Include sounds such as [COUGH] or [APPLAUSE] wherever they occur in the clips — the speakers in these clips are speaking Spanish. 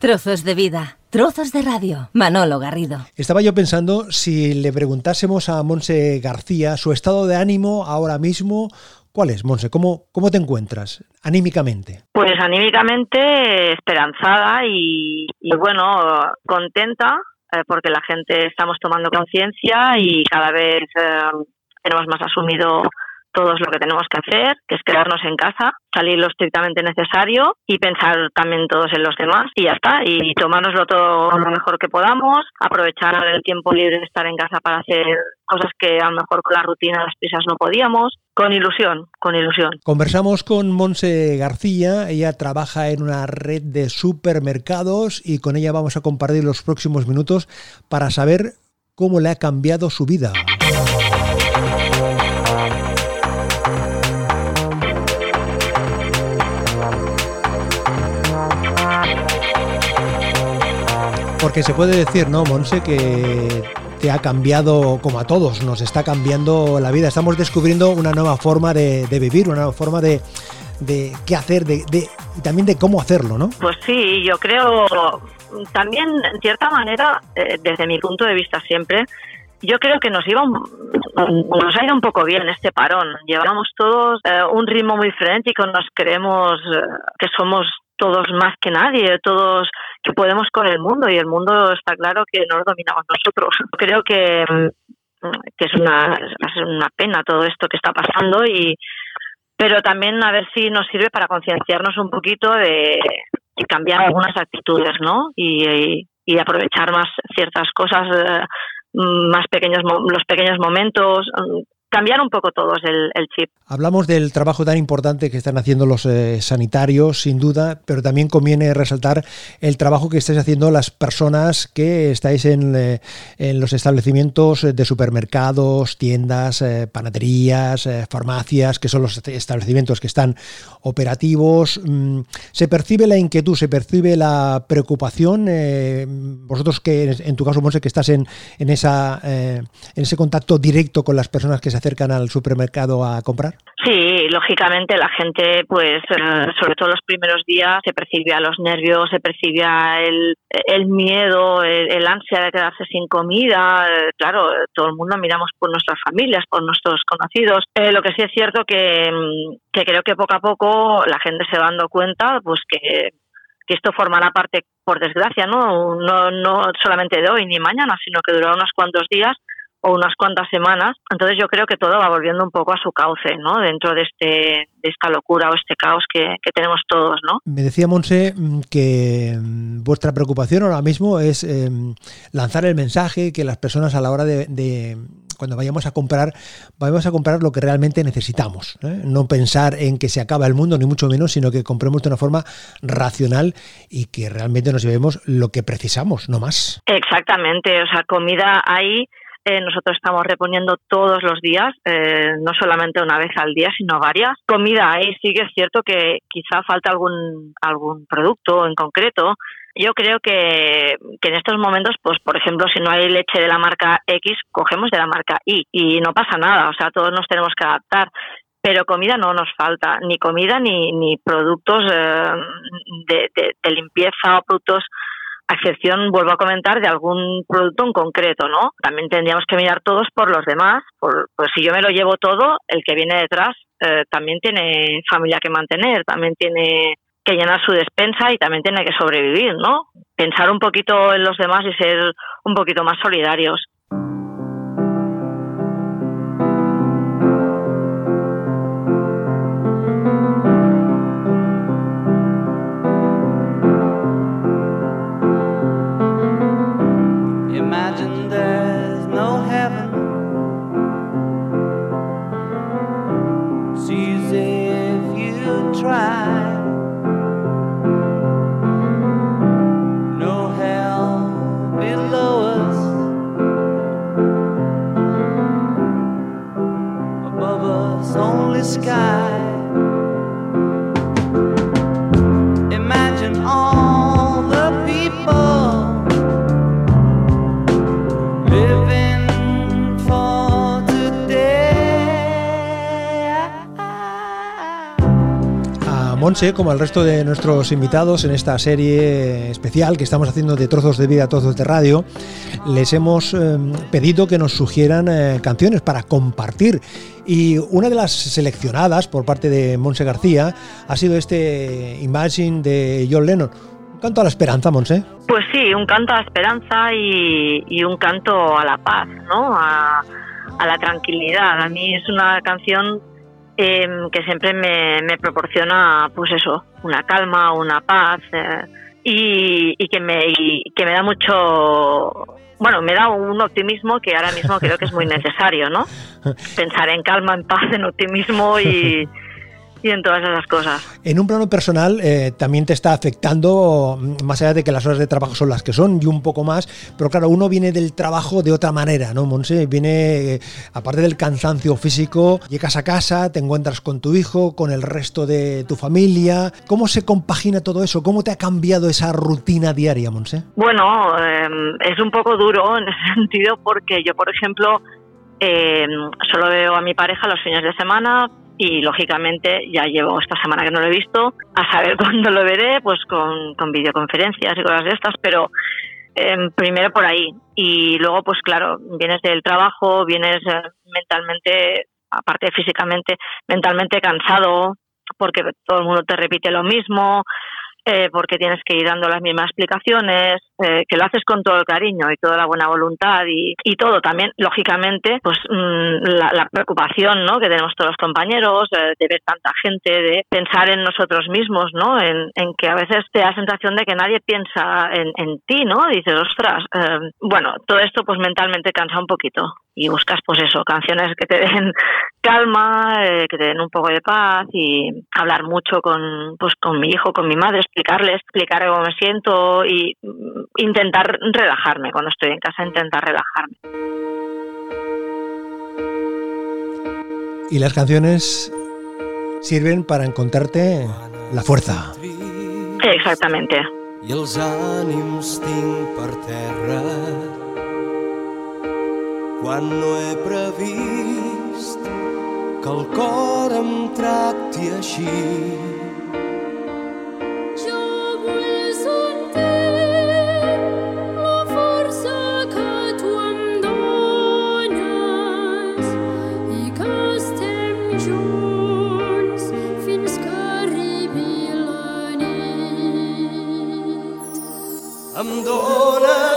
Trozos de vida, trozos de radio. Manolo Garrido. Estaba yo pensando si le preguntásemos a Monse García su estado de ánimo ahora mismo. ¿Cuál es, Monse? ¿Cómo, cómo te encuentras anímicamente? Pues anímicamente esperanzada y, bueno, contenta eh, porque la gente estamos tomando conciencia y cada vez eh, tenemos más asumido todos lo que tenemos que hacer, que es quedarnos en casa, salir lo estrictamente necesario y pensar también todos en los demás y ya está, y tomárnoslo todo lo mejor que podamos, aprovechar el tiempo libre de estar en casa para hacer cosas que a lo mejor con la rutina, las prisas no podíamos, con ilusión, con ilusión. Conversamos con Monse García, ella trabaja en una red de supermercados y con ella vamos a compartir los próximos minutos para saber cómo le ha cambiado su vida. Porque se puede decir, ¿no, Monse, que te ha cambiado, como a todos, nos está cambiando la vida. Estamos descubriendo una nueva forma de, vivir, una nueva forma de, de qué hacer, de, y también de cómo hacerlo, ¿no? Pues sí, yo creo también, en cierta manera, eh, desde mi punto de vista siempre, yo creo que nos iba nos ha ido un poco bien este parón. Llevamos todos eh, un ritmo muy frenético, nos creemos eh, que somos todos más que nadie, todos que podemos con el mundo y el mundo está claro que no lo dominamos nosotros. Creo que, mm, que es, una, es una pena todo esto que está pasando y pero también a ver si nos sirve para concienciarnos un poquito de, cambiar algunas actitudes, ¿no? Y, y, aprovechar más ciertas cosas, eh, más pequeños los pequeños momentos, cambiar un poco todos el, chip. Hablamos del trabajo tan importante que están haciendo los eh, sanitarios, sin duda, pero también conviene resaltar el trabajo que estáis haciendo las personas que estáis en, eh, en los establecimientos de supermercados, tiendas, eh, panaderías, farmacias, que son los establecimientos que están operativos. Mm, ¿Se percibe la inquietud, se percibe la preocupación? vosotros que en tu caso, Monse, que estás en, en, esa, en ese contacto directo con las personas que se acercan al supermercado a comprar? Sí, lógicamente la gente, pues, eh, sobre todo los primeros días, se percibía los nervios, se percibía el, miedo, el, ansia de quedarse sin comida. Claro, todo el mundo miramos por nuestras familias, por nuestros conocidos. Eh, lo que sí es cierto que, mm, que creo que poco a poco la gente se va dando cuenta, pues que que esto formará parte, por desgracia, ¿no? No, no solamente de hoy ni mañana, sino que durará unos cuantos días o unas cuantas semanas. Entonces yo creo que todo va volviendo un poco a su cauce, ¿no? Dentro de este de esta locura o este caos que, tenemos todos, ¿no? Me decía Monse mm, que mm, vuestra preocupación ahora mismo es em, lanzar el mensaje que las personas a la hora de, cuando vayamos a comprar, vayamos a comprar lo que realmente necesitamos. ¿eh? No pensar en que se acaba el mundo, ni mucho menos, sino que compremos de una forma racional y que realmente nos llevemos lo que precisamos, no más. Exactamente, o sea, comida hay eh, nosotros estamos reponiendo todos los días, eh, no solamente una vez al día, sino varias. Comida ahí sí que es cierto que quizá falta algún, algún producto en concreto. Yo creo que, que en estos momentos, pues por ejemplo, si no hay leche de la marca X, cogemos de la marca Y y no pasa nada, o sea, todos nos tenemos que adaptar pero comida no nos falta, ni comida ni, ni productos eh, de, de, limpieza o productos a excepción, vuelvo a comentar, de algún producto en concreto, ¿no? También tendríamos que mirar todos por los demás, por, pues si yo me lo llevo todo, el que viene detrás eh, también tiene familia que mantener, también tiene que llenar su despensa y también tiene que sobrevivir, ¿no? Pensar un poquito en los demás y ser un poquito más solidarios. Monse, como al resto de nuestros invitados en esta serie especial que estamos haciendo de trozos de vida, trozos de radio, les hemos em, pedido que nos sugieran eh, canciones para compartir. Y una de las seleccionadas por parte de Monse García ha sido este Imagine de John Lennon. Un canto a la esperanza, Monse. Pues sí, un canto a la esperanza y, un canto a la paz, ¿no? A, a la tranquilidad. A mí es una canción Em, que siempre me, proporciona, pues eso, una calma, una paz eh, y, que me, que me da mucho, bueno, me da un optimismo que ahora mismo creo que es muy necesario, ¿no? [LAUGHS] Pensar en calma, en paz, en optimismo y, [LAUGHS] y en todas esas cosas. En un plano personal eh, también te está afectando, más allá de que las horas de trabajo son las que son y un poco más, pero claro, uno viene del trabajo de otra manera, ¿no, Monse? Viene, eh, aparte del cansancio físico, llegas a casa, te encuentras con tu hijo, con el resto de tu familia. ¿Cómo se compagina todo eso? ¿Cómo te ha cambiado esa rutina diaria, Monse? Bueno, em, es un poco duro en ese [LAUGHS] sentido porque yo, por ejemplo, em, solo veo a mi pareja los fines de semana, y lógicamente ya llevo esta semana que no lo he visto, a saber [LAUGHS] cuándo lo veré, pues con, con videoconferencias y cosas de estas, pero em, primero por ahí. Y luego pues claro, vienes del trabajo, vienes eh, mentalmente, aparte físicamente, mentalmente cansado porque todo el mundo te repite lo mismo, eh, porque tienes que ir dando las mismas explicaciones, eh, que lo haces con todo el cariño y toda la buena voluntad y, y todo también, lógicamente, pues mm, la, preocupación ¿no? que tenemos todos los compañeros eh, de ver tanta gente, de pensar en nosotros mismos, ¿no? En, en, que a veces te da la sensación de que nadie piensa en, en ti, ¿no? Dices, ostras, bueno, todo esto pues mentalmente cansa un poquito y buscas pues eso, canciones que te den [LAUGHS] calma, eh, que te den un poco de paz y hablar mucho con pues con mi hijo, con mi madre, explicarle, explicar cómo me siento y mm, intentar relajarme cuando estoy en casa, intentar relajarme. Y las canciones sirven para encontrarte la fuerza. Exactamente. Y quan no he previst que el cor em tracti així. La tu i fins arribi la nit. Em dones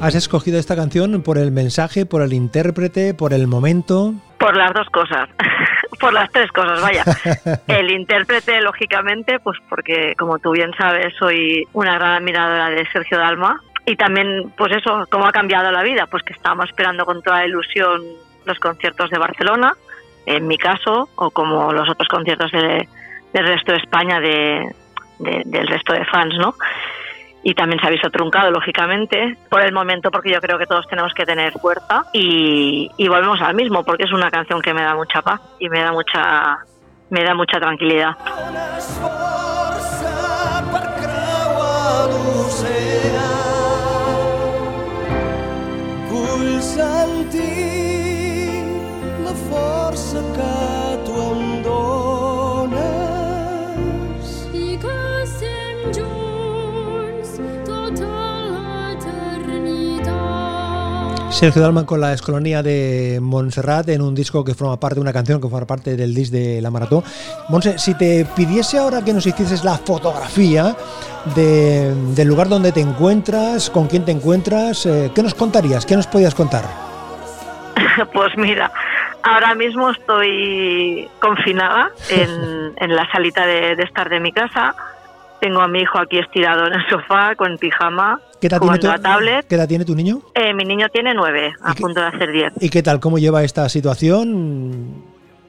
¿Has escogido esta canción por el mensaje, por el intérprete, por el momento? Por las dos cosas. [LAUGHS] por las tres cosas, vaya. [LAUGHS] El intérprete, lógicamente, pues porque, como tú bien sabes, soy una gran admiradora de Sergio Dalma. Y también, pues eso, cómo ha cambiado la vida, pues que estábamos esperando con toda ilusión los conciertos de Barcelona, en mi caso, o como los otros conciertos del resto de España, de, del resto de fans, ¿no? y también se ha visto truncado, lógicamente, por el momento, porque yo creo que todos tenemos que tener fuerza y, y, volvemos al mismo, porque es una canción que me da mucha paz y me da mucha, me da mucha tranquilidad. Sergio Dalman con la Escolonía de Montserrat en un disco que forma parte de una canción que forma parte del disc de la maratón. Monse, si te pidiese ahora que nos hicieses la fotografía del lugar donde te encuentras, con quién te encuentras, eh, ¿qué nos contarías? ¿Qué nos podías contar? [LAUGHS] Pues mira, ahora mismo estoy confinada [LAUGHS] en, la salita de, de estar de mi casa. Tengo a mi hijo aquí estirado en el sofá con pijama ¿Qué edad, tiene tu, tablet. ¿Qué edad tiene tu niño? Eh, mi niño tiene nueve, a punto de hacer diez. ¿Y qué tal? ¿Cómo lleva esta situación?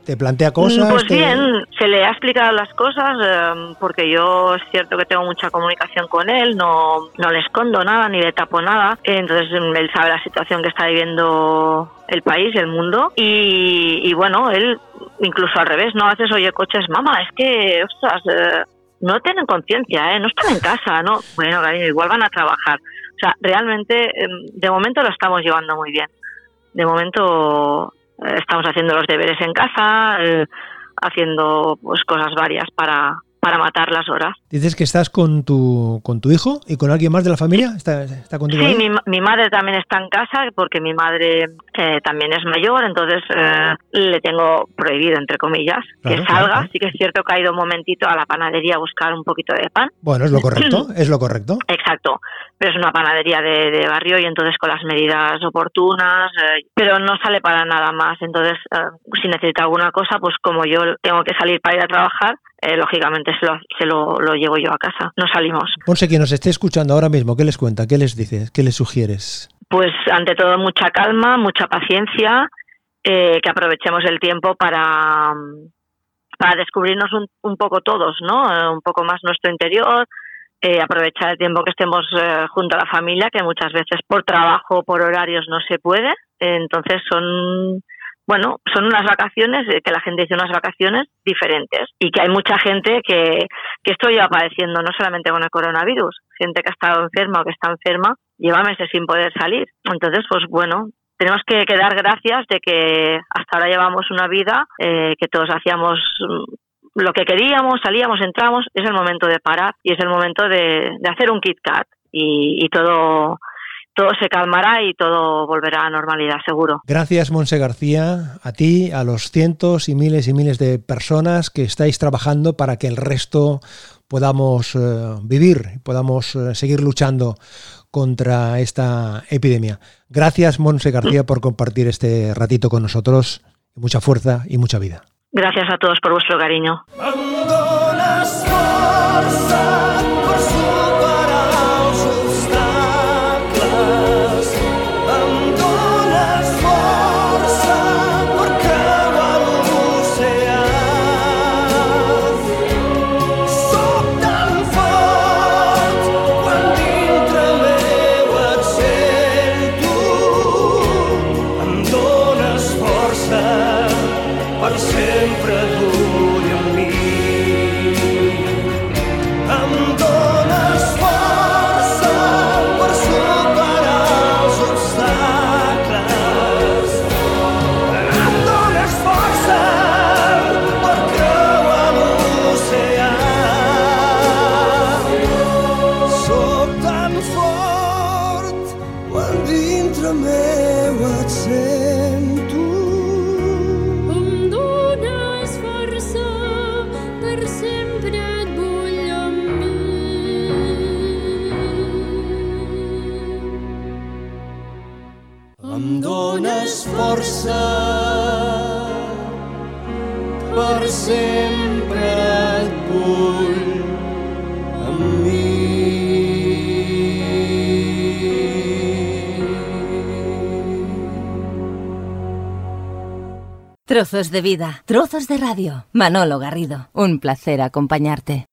¿Te plantea cosas? Pues bien, se le ha explicado las cosas eh, porque yo es cierto que tengo mucha comunicación con él, no, no le escondo nada ni le tapo nada, entonces él sabe la situación que está viviendo el país, el mundo y, y bueno, él incluso al revés, no haces oye coches, mamá, es que, ostras, eh, no tienen conciencia, ¿eh? no están en casa, ¿no? Bueno, cariño, igual van a trabajar. O sea, realmente, em, de momento lo estamos llevando muy bien. De momento eh, estamos haciendo los deberes en casa, eh, haciendo pues cosas varias para, para matar las horas. Dices que estás con tu, con tu hijo y con alguien más de la familia. ¿Está, está contigo? Sí, mi, mi, madre también está en casa porque mi madre eh, también es mayor, entonces eh, le tengo prohibido, entre comillas, claro, que salga. Claro. Sí que es cierto que ha ido un momentito a la panadería a buscar un poquito de pan. Bueno, es lo correcto, [CLEARS THROAT] es lo correcto. Exacto, pero es una panadería de, de barrio y entonces con las medidas oportunas, eh, pero no sale para nada más. Entonces, eh, si necesita alguna cosa, pues como yo tengo que salir para ir a trabajar, eh, lógicamente se, lo, se lo, lo, llevo yo a casa, no salimos. Ponce, quien nos esté escuchando ahora mismo, ¿qué les cuenta? ¿Qué les dices? ¿Qué les sugieres? Pues ante todo mucha calma, mucha paciencia, eh, que aprovechemos el tiempo para, para descubrirnos un, un poco todos, ¿no? Eh, un poco más nuestro interior, eh, aprovechar el tiempo que estemos eh, junto a la familia, que muchas veces por trabajo, por horarios no se puede. Entonces son bueno, son unas vacaciones, eh, que la gente dice unas vacaciones diferentes y que hay mucha gente que, que esto lleva padeciendo no solamente con el coronavirus, gente que ha estado enferma o que está enferma, lleva meses sin poder salir. Entonces, pues bueno, tenemos que, dar gracias de que hasta ahora llevamos una vida eh, que todos hacíamos lo que queríamos, salíamos, entramos, es el momento de parar y es el momento de, hacer un Kit Kat y todo todo se calmará y todo volverá a normalidad, seguro. Gracias, Monse García, a ti, a los cientos y miles y miles de personas que estáis trabajando para que el resto podamos eh, vivir, podamos eh, seguir luchando contra esta epidemia. Gracias, Monse García, por compartir este ratito con nosotros. Mucha fuerza y mucha vida. Gracias a todos por vuestro cariño. Trozos de vida, trozos de radio. Manolo Garrido, un placer acompañarte.